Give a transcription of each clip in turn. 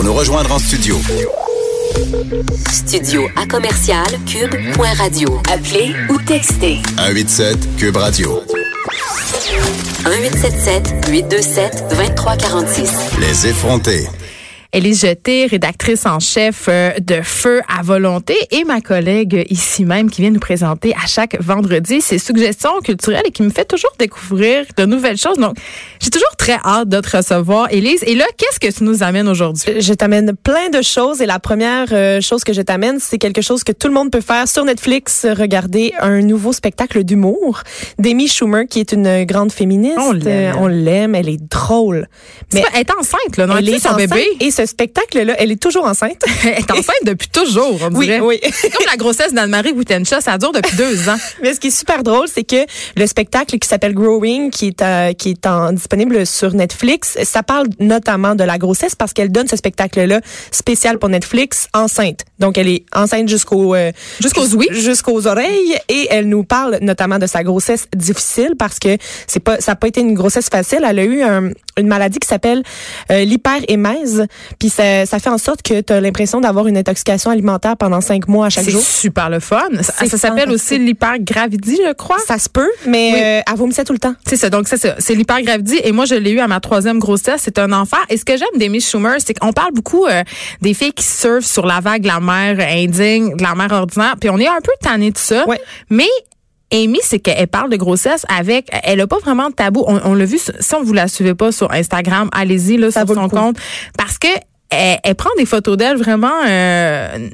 Pour nous rejoindre en studio. Studio à commercial cube.radio. Appelez ou textez 187 Cube Radio. 1877 827 2346. Les effrontés. Élise Jeté, rédactrice en chef euh, de Feu à volonté, et ma collègue ici même qui vient nous présenter à chaque vendredi ses suggestions culturelles et qui me fait toujours découvrir de nouvelles choses. Donc, j'ai toujours très hâte de te recevoir, Élise. Et là, qu'est-ce que tu nous amènes aujourd'hui? Je t'amène plein de choses et la première euh, chose que je t'amène, c'est quelque chose que tout le monde peut faire sur Netflix, regarder un nouveau spectacle d'humour d'Amy Schumer, qui est une grande féministe. On l'aime. Euh, on l'aime, elle est drôle. Mais elle est enceinte, là, non? elle est son enceinte bébé. et ce spectacle-là, elle est toujours enceinte. Elle est enceinte depuis toujours, on Oui, dirait. oui. C'est comme la grossesse d'Anne-Marie Wittencha, ça dure depuis deux ans. Mais ce qui est super drôle, c'est que le spectacle qui s'appelle Growing, qui est euh, qui est en, disponible sur Netflix, ça parle notamment de la grossesse parce qu'elle donne ce spectacle-là spécial pour Netflix enceinte. Donc elle est enceinte jusqu'au euh, Jusqu'aux ouïes. jusqu'aux oreilles et elle nous parle notamment de sa grossesse difficile parce que c'est pas ça a pas été une grossesse facile. Elle a eu un- une maladie qui s'appelle euh, l'hyperémèse, puis ça, ça fait en sorte que tu as l'impression d'avoir une intoxication alimentaire pendant cinq mois à chaque C'est jour. super le fun. Ça, C'est ça s'appelle aussi l'hypergravidie, je crois. Ça se peut, mais Oui. euh, elle vomissait tout le temps. C'est ça. Donc, c'est ça. C'est l'hypergravidie. Et moi, je l'ai eu à ma troisième grossesse. C'est un enfer. Et ce que j'aime d'Amy Schumer, c'est qu'on parle beaucoup euh, des filles qui surfent sur la vague de la mère indigne, de la mère ordinaire. Puis on est un peu tanné de ça. Ouais. Mais Amy, c'est qu'elle parle de grossesse avec, elle a pas vraiment de tabou. On, on l'a vu, si on vous la suivez pas sur Instagram, allez-y là Ça sur son compte, parce que elle, elle prend des photos d'elle vraiment. euh,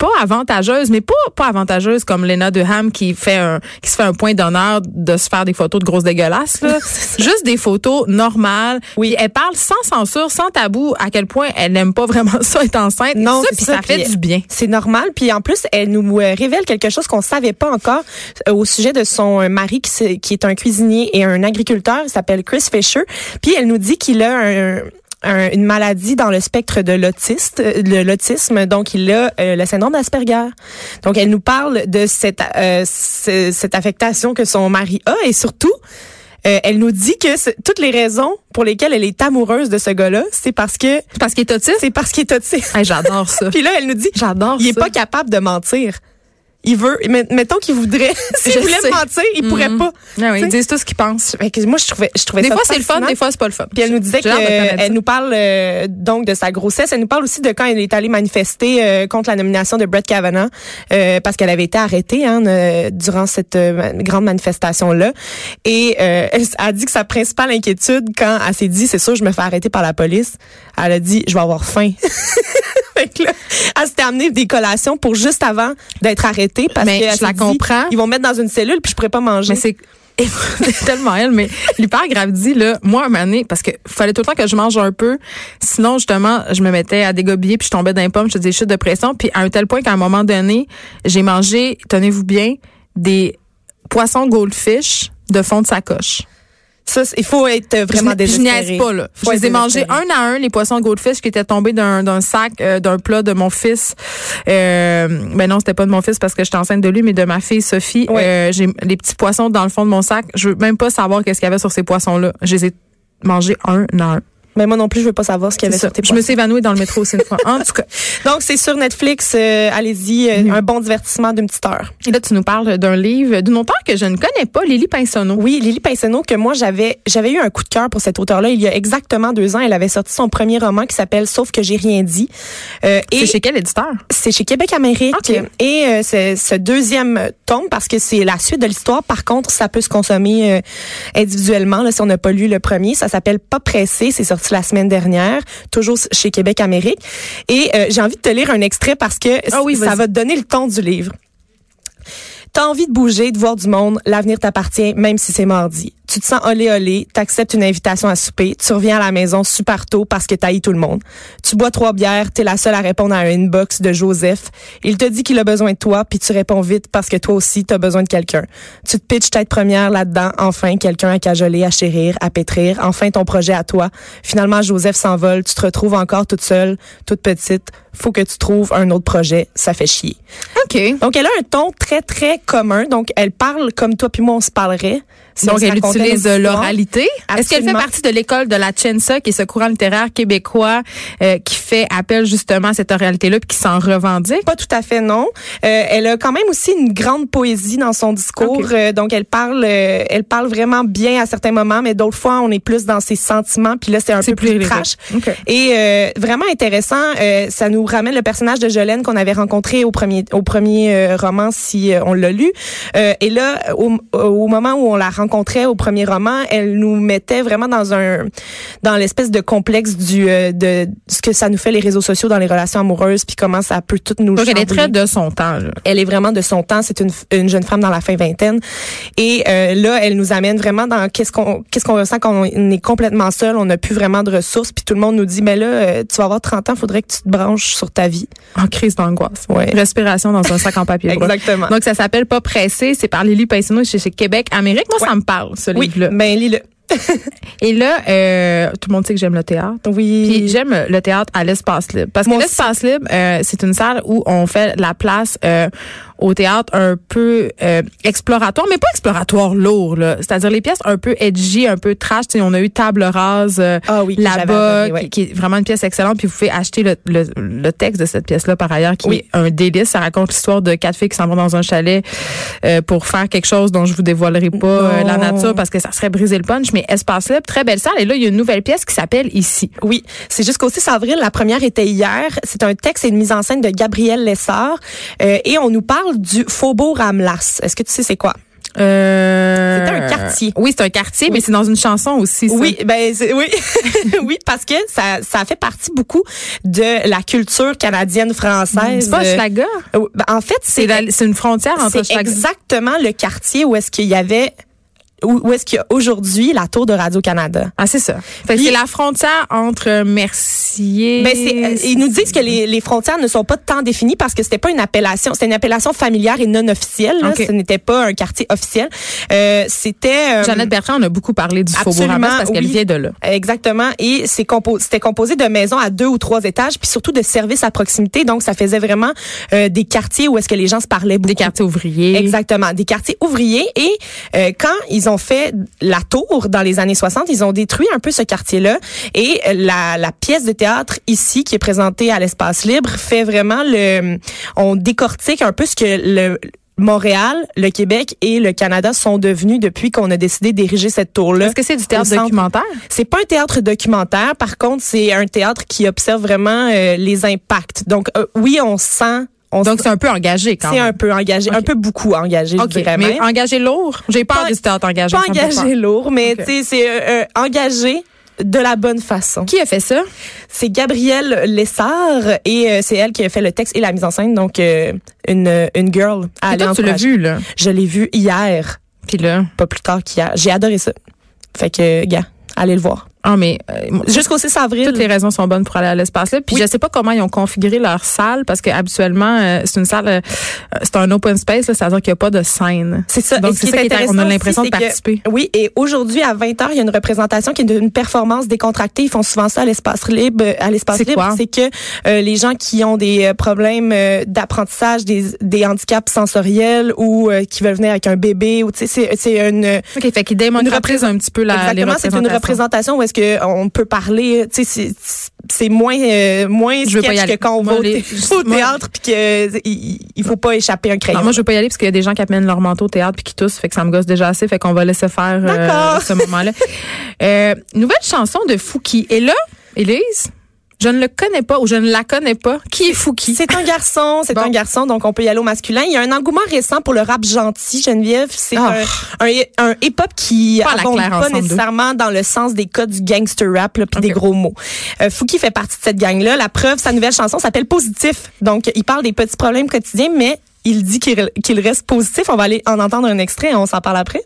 pas avantageuses, mais pas pas avantageuses comme Lena Ham qui fait un qui se fait un point d'honneur de se faire des photos de grosses dégueulasses là. Juste des photos normales. Oui. Elle parle sans censure, sans tabou à quel point elle n'aime pas vraiment ça être enceinte. Non, ça, puis ça, ça, fait du bien. C'est normal. Puis en plus, elle nous euh, révèle quelque chose qu'on savait pas encore euh, au sujet de son euh, mari qui, qui est un cuisinier et un agriculteur. Il s'appelle Chris Fisher. Puis elle nous dit qu'il a un un- une maladie dans le spectre de l'autiste, euh, de l'autisme, donc il a euh, le syndrome d'Asperger. Donc elle nous parle de cette euh, ce- cette affectation que son mari a et surtout euh, elle nous dit que toutes les raisons pour lesquelles elle est amoureuse de ce gars-là, c'est parce que Parce qu'il est autiste? c'est parce qu'il est autiste. Hey, j'adore ça. Puis là, elle nous dit, J'adore il est ça. pas capable de mentir. Il veut, mais- mettons qu'il voudrait, s'il Je voulait sais. mentir, il pourrait Mhm. pas. Ah oui, ils disent tout ce qu'ils pensent. Fait que moi, je trouvais, je trouvais Des ça fois, c'est le fun, des fois, c'est pas le fun. Puis elle nous disait qu'elle nous parle euh, donc de sa grossesse. Elle nous parle aussi de quand elle est allée manifester euh, contre la nomination de Brett Kavanaugh euh, parce qu'elle avait été arrêtée hein, euh, durant cette euh, grande manifestation là. Et euh, elle a dit que sa principale inquiétude quand elle s'est dit c'est sûr je me fais arrêter par la police, elle a dit je vais avoir faim. fait que là, elle s'était amenée des collations pour juste avant d'être arrêtée parce Mais que je elle la dit, comprends. Ils vont me mettre dans une cellule puis je pourrais pas manger. Mais c'est tellement elle, mais l'hypergravidie, là, moi, un moment donné, parce que fallait tout le temps que je mange un peu. Sinon, justement, je me mettais à dégobiller puis je tombais dans les pommes, je faisais des chutes de pression. Puis à un tel point qu'à un moment donné, j'ai mangé, tenez-vous bien, des poissons goldfish de fond de sacoche. Ça, il faut être vraiment je, je désespéré. niaise pas, là. Faut je les ai mangés désespéré. un à un, les poissons goldfish qui étaient tombés d'un sac, euh, d'un plat de mon fils. Euh, ben non, c'était pas de mon fils parce que j'étais enceinte de lui, mais de ma fille Sophie. Ouais. Euh, j'ai les petits poissons dans le fond de mon sac. Je veux même pas savoir qu'est-ce qu'il y avait sur ces poissons-là. Je les ai mangés un à un. Mais moi non plus, je veux pas savoir ce qu'il y avait sur tes Je me suis évanouie dans le métro aussi une fois. En tout cas. Donc, c'est sur Netflix. euh, Allez-y, euh, un bon divertissement d'une petite heure. Et là, tu nous parles d'un livre d'une auteure que je ne connais pas, Lily Pinsonneau. Oui, Lily Pinsonneau, que moi, j'avais j'avais eu un coup de cœur pour cette auteure-là. Il y a exactement deux ans, elle avait sorti son premier roman qui s'appelle Sauf que j'ai rien dit. Euh, C'est chez quel éditeur? c'est chez Québec Amérique. Ok. Et ce deuxième tome, parce que c'est la suite de l'histoire, par contre, ça peut se consommer individuellement, là, si on n'a pas lu le premier. Ça s'appelle Pas pressé. C'est sorti la semaine dernière, toujours chez Québec Amérique. Et euh, j'ai envie de te lire un extrait parce que Ah oui, ça va te donner le ton du livre. T'as envie de bouger, de voir du monde, l'avenir t'appartient, même si c'est mardi. Tu te sens olé olé, t'acceptes une invitation à souper, tu reviens à la maison super tôt parce que t'haïs tout le monde. Tu bois trois bières, t'es la seule à répondre à un inbox de Joseph. Il te dit qu'il a besoin de toi, puis tu réponds vite parce que toi aussi t'as besoin de quelqu'un. Tu te pitches tête première là-dedans, enfin quelqu'un à cajoler, à chérir, à pétrir, enfin ton projet à toi. Finalement Joseph s'envole, tu te retrouves encore toute seule, toute petite. Faut que tu trouves un autre projet, ça fait chier. OK. Donc, elle a un ton très, très commun. Donc, elle parle comme toi puis moi, on se parlerait. Donc, elle utilise l'oralité. Est-ce qu'elle fait partie de l'école de la Chensa, qui est ce courant littéraire québécois euh, qui fait appel justement à cette oralité-là puis qui s'en revendique? Pas tout à fait, non. Euh, elle a quand même aussi une grande poésie dans son discours. Euh, donc, elle parle, euh, elle parle vraiment bien à certains moments, mais d'autres fois, on est plus dans ses sentiments. Puis là, c'est un peu plus, plus trash. lyrique. Ok. Et euh, vraiment intéressant, euh, ça nous ramène le personnage de Jolene qu'on avait rencontré au premier au premier roman, si on l'a lu. Euh, et là, au, au moment où on la rencontrait au premier roman, elle nous mettait vraiment dans un dans l'espèce de complexe du euh, de ce que ça nous fait les réseaux sociaux dans les relations amoureuses, puis comment ça peut tout nous Donc, elle est très de son temps. là. Elle est vraiment de son temps. C'est une, une jeune femme dans la fin vingtaine. Et euh, là, elle nous amène vraiment dans qu'est-ce qu'on qu'est-ce qu'on ressent quand on est complètement seul. On n'a plus vraiment de ressources. Puis tout le monde nous dit, mais là, euh, tu vas avoir 30 ans, faudrait que tu te branches sur ta vie. En crise d'angoisse. Ouais. Respiration dans un sac en papier. Exactement. Donc, ça s'appelle Pas pressé. C'est par Lily Paisino chez, chez Québec, Amérique. Moi, ça me parle, ce oui, livre-là. ben lis-le. Et là, euh, tout le monde sait que j'aime le théâtre. Oui. Puis j'aime le théâtre à l'espace libre. Parce que Moi l'espace libre, euh, c'est une salle où on fait la place euh, au théâtre un peu euh, exploratoire, mais pas exploratoire lourd. là. C'est-à-dire les pièces un peu edgy, un peu trash. Tu sais, on a eu Table Rase euh, Ah oui, là-bas, ouais. qui, qui est vraiment une pièce excellente. Puis vous pouvez acheter le, le, le texte de cette pièce-là par ailleurs, qui Oui. est un délice. Ça raconte l'histoire de quatre filles qui s'en vont dans un chalet euh, pour faire quelque chose dont je vous dévoilerai pas la nature parce que ça serait briser le punch. Mais espace libre, très belle salle. Et là, il y a une nouvelle pièce qui s'appelle Ici. Oui, c'est jusqu'au 6 avril. La première était hier. C'est un texte et une mise en scène de Gabriel Lessard. Euh, et on nous parle du Faubourg Ramlas. Est-ce que tu sais c'est quoi? Euh, C'était un quartier. Oui, c'est un quartier, Oui. mais c'est dans une chanson aussi. ça. Oui, ben oui, oui, parce que ça, ça fait partie beaucoup de la culture canadienne française. C'est pas Schlager. euh, ben, en fait, C'est une frontière entre c'est exactement le quartier où est-ce qu'il y avait où, où est-ce qu'il y a aujourd'hui la tour de Radio Canada. Ah, c'est ça. Fait que c'est la frontière entre Mercier. Ben c'est, euh, ils nous disent que les, les frontières ne sont pas tant définies parce que c'était pas une appellation, c'était une appellation familière et non officielle. là. Ce n'était pas un quartier officiel. Euh, c'était euh, Jeannette Bertrand, on a beaucoup parlé du Faubourg parce qu'elle vient de là. Exactement. Et c'est compo c'était composé de maisons à deux ou trois étages, puis surtout de services à proximité. Donc, ça faisait vraiment euh, des quartiers où est-ce que les gens se parlaient beaucoup. Des quartiers ouvriers. Exactement, des quartiers ouvriers. Et euh, quand ils ont fait la tour dans les années 60, ils ont détruit un peu ce quartier-là. Et euh, la, la pièce de théâtre ici, qui est présentée à l'espace libre, fait vraiment le... On décortique un peu ce que le... Montréal, le Québec et le Canada sont devenus depuis qu'on a décidé d'ériger cette tour-là. Est-ce que c'est du théâtre documentaire? C'est pas un théâtre documentaire, par contre, c'est un théâtre qui observe vraiment euh, les impacts. Donc euh, oui, on sent on Donc, c'est un peu engagé quand c'est même. un peu engagé, un peu beaucoup engagé, OK, je dirais mais même. engagé lourd? J'ai peur Pas- du théâtre engagé. Pas engagé lourd, mais tu sais, c'est euh, euh, engagé de la bonne façon. Qui a fait ça? C'est Gabrielle Lessard et euh, c'est elle qui a fait le texte et la mise en scène, donc euh, une une girl à aller toi, tu l'as vu, là? Je l'ai vu hier, Puis là? pas plus tard qu'hier. J'ai adoré ça. Fait que, gars, allez le voir. Ah, mais. euh, Jusqu'au 6 avril. Toutes les raisons sont bonnes pour aller à l'espace là. Puis Oui. je sais pas comment ils ont configuré leur salle parce que habituellement euh, c'est une salle, euh, c'est un open space, là, c'est-à-dire qu'il n'y a pas de scène. C'est ça. Donc ce c'est qui ça est qui est, on a intéressant l'impression de c'est que- participer. Oui, et aujourd'hui à 20h, il y a une représentation qui est une performance décontractée. Ils font souvent ça à l'espace libre. À l'espace C'est libre, c'est que euh, les gens qui ont des euh, problèmes euh, d'apprentissage, des, des handicaps sensoriels ou euh, qui veulent venir avec un bébé, ou tu sais, c'est c'est une Ok, fait qu'ils démocratisent un petit peu la, exactement, c'est une représentation où est-ce que on peut parler, tu sais, c'est- moins euh, moins Je veux pas y aller. que quand on va au, les- théâtre puis que il, il faut pas échapper un crayon. Non, moi je veux pas y aller parce qu'il y a des gens qui amènent leur manteau au théâtre puis qui toussent, fait que ça me gosse déjà assez, fait qu'on va laisser faire euh, ce moment-là. Euh, nouvelle chanson de Fouki. Et là, Élise, je ne le connais pas ou je ne la connais pas. Qui est Fouki? C'est un garçon, c'est Bon. un garçon, donc on peut y aller au masculin. Il y a un engouement récent pour le rap gentil, Geneviève. C'est Ah. un, un, un hip-hop qui Pas abonde pas nécessairement dans le sens des codes du gangster rap là, puis des gros mots. Euh, Fouki fait partie de cette gang-là. La preuve, sa nouvelle chanson s'appelle Positif. Donc, il parle des petits problèmes quotidiens, mais il dit qu'il qu'il reste positif. On va aller en entendre un extrait et on s'en parle après.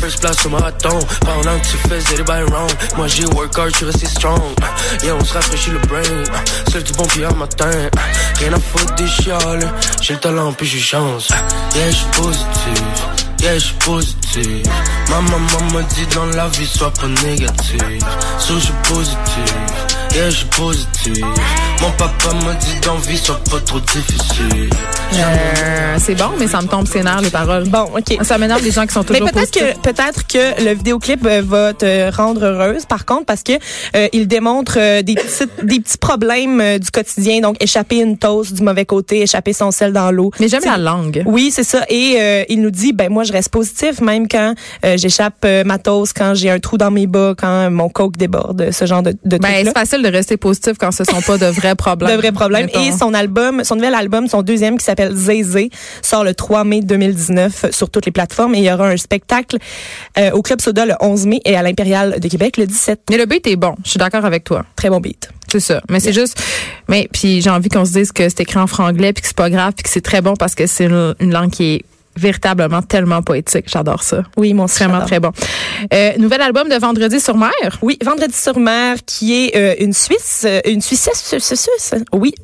First place au marathon. Pendant que tu faisais les bails wrong, moi j'ai work hard, je suis strong. Yeah, on se rafraîchit le brain, seul du bon pied en matin. Rien à foutre des chiales, j'ai le talent puis j'ai chance. Yeah, je suis positif, yeah, je suis positif. Ma maman m'a dit dans la vie, sois pas négatif. So, je positif, Yeah, je suis positif. Mon papa m'a dit d'envie soit pas trop difficile. Euh, c'est bon, mais ça me tombe ses nerfs, les paroles. Bon, OK. Ça m'énerve les gens qui sont Mais toujours peut-être positifs. que peut-être que le vidéoclip euh, va te rendre heureuse par contre parce que euh, il démontre euh, des petits des petits problèmes euh, du quotidien donc échapper une toast du mauvais côté, échapper son sel dans l'eau. Mais j'aime la langue. Oui, c'est ça et euh, il nous dit ben moi je reste positif même quand euh, j'échappe euh, ma toast, quand j'ai un trou dans mes bas, quand mon coke déborde, ce genre de de Ben, trucs-là. c'est de rester positif quand ce sont pas de vrais problèmes. de vrais problèmes. Mettons. Et son album, son nouvel album, son deuxième qui s'appelle Zézé, sort le 3 mai 2019 sur toutes les plateformes. Et il y aura un spectacle euh, au Club Soda le 11 mai et à l'Impérial de Québec le 17. Mais le beat est bon. Je suis d'accord avec toi. Très bon beat. C'est ça. Mais c'est juste, mais puis j'ai envie qu'on se dise que c'est écrit en franglais puis que c'est pas grave puis que c'est très bon parce que c'est une, une langue qui est véritablement tellement poétique. J'adore ça. Oui, mon Vraiment très bon. Euh, nouvel album de Vendredi sur mer? Oui, Vendredi sur mer, qui est euh, une Suisse, euh, une Suissesse, Suisse, Suisse, oui.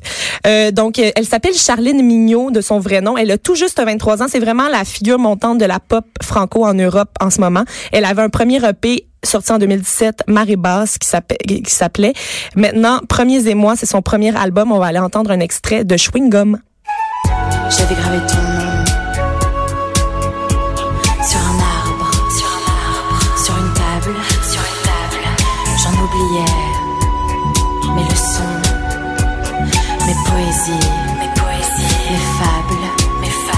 Euh, donc, euh, elle s'appelle Charline Mignot de son vrai nom. Elle a tout juste 23 ans. C'est vraiment la figure montante de la pop franco en Europe en ce moment. Elle avait un premier EP sorti en 2017, Marée basse, qui s'appelait, qui s'appelait. Maintenant, Premiers et moi, c'est son premier album. On va aller entendre un extrait de Chewing Gum. J'avais gravé ton nom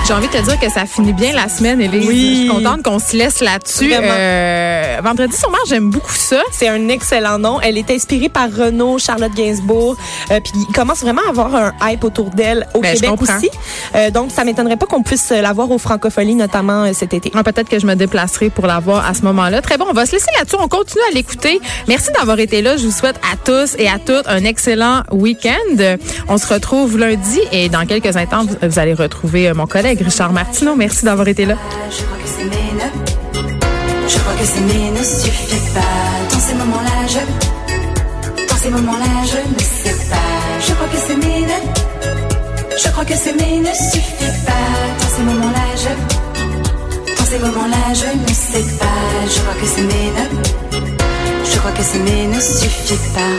J'ai envie de te dire que ça finit bien la semaine, Élise. Oui. Je suis contente qu'on se laisse là-dessus. Euh, Vendredi sur mer, j'aime beaucoup ça. C'est un excellent nom. Elle est inspirée par Renaud, Charlotte Gainsbourg. Euh, puis il commence vraiment à avoir un hype autour d'elle au Ben, Québec aussi. Euh, donc ça m'étonnerait pas qu'on puisse la voir au Francopholies, notamment euh, cet été. Ah, Peut-être que je me déplacerai pour la voir à ce moment-là. Très bon, on va se laisser là-dessus. On continue à l'écouter. Merci d'avoir été là. Je vous souhaite à tous et à toutes un excellent week-end. On se retrouve lundi et dans quelques instants, vous- vous allez retrouver euh, mon collègue Richard Martineau. Merci d'avoir été là. Je crois que c'est mes ne. Suffit pas. Dans ces moments-là, je. Dans ces moments-là, je ne sais pas. Je crois que c'est mes ne. Je crois que c'est mes ne suffit pas. Dans ces moments-là, je. Dans ces moments-là, je ne sais pas. Je crois que c'est mes ne. Je crois que mes ne suffit pas.